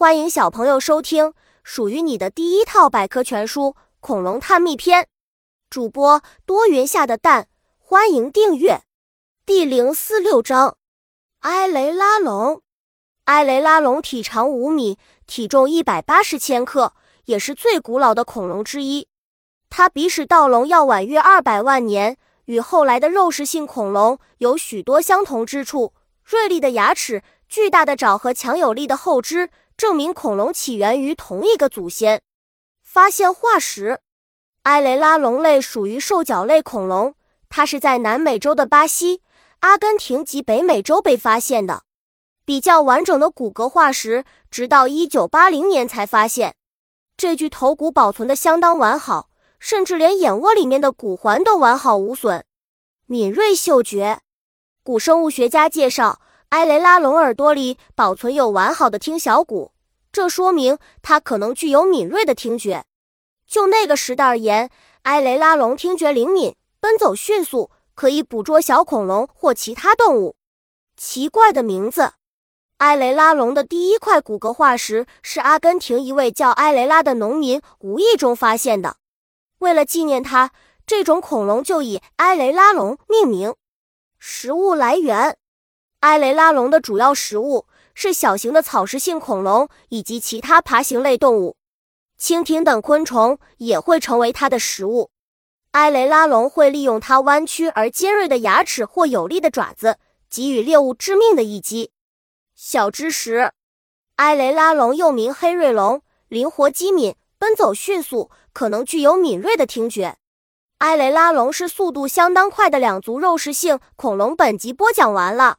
欢迎小朋友收听属于你的第一套百科全书《恐龙探秘篇》，主播多云下的蛋，欢迎订阅。第零四六章：埃雷拉龙。埃雷拉龙体长五米，体重一百八十千克，也是最古老的恐龙之一。它比史盗龙要晚约二百万年，与后来的肉食性恐龙有许多相同之处：锐利的牙齿、巨大的爪和强有力的后肢。证明恐龙起源于同一个祖先。发现化石，埃雷拉龙类属于兽脚类恐龙，它是在南美洲的巴西、阿根廷及北美洲被发现的。比较完整的骨骼化石，直到一九八零年才发现。这具头骨保存的相当完好，甚至连眼窝里面的骨环都完好无损。敏锐嗅觉，古生物学家介绍。埃雷拉龙耳朵里保存有完好的听小骨，这说明它可能具有敏锐的听觉。就那个时代而言，埃雷拉龙听觉灵敏，奔走迅速，可以捕捉小恐龙或其他动物。奇怪的名字，埃雷拉龙的第一块骨骼化石是阿根廷一位叫埃雷拉的农民无意中发现的。为了纪念他，这种恐龙就以埃雷拉龙命名。食物来源。埃雷拉龙的主要食物是小型的草食性恐龙以及其他爬行类动物，蜻蜓等昆虫也会成为它的食物。埃雷拉龙会利用它弯曲而尖锐的牙齿或有力的爪子，给予猎物致命的一击。小知识：埃雷拉龙又名黑锐龙，灵活机敏，奔走迅速，可能具有敏锐的听觉。埃雷拉龙是速度相当快的两足肉食性恐龙。本集播讲完了。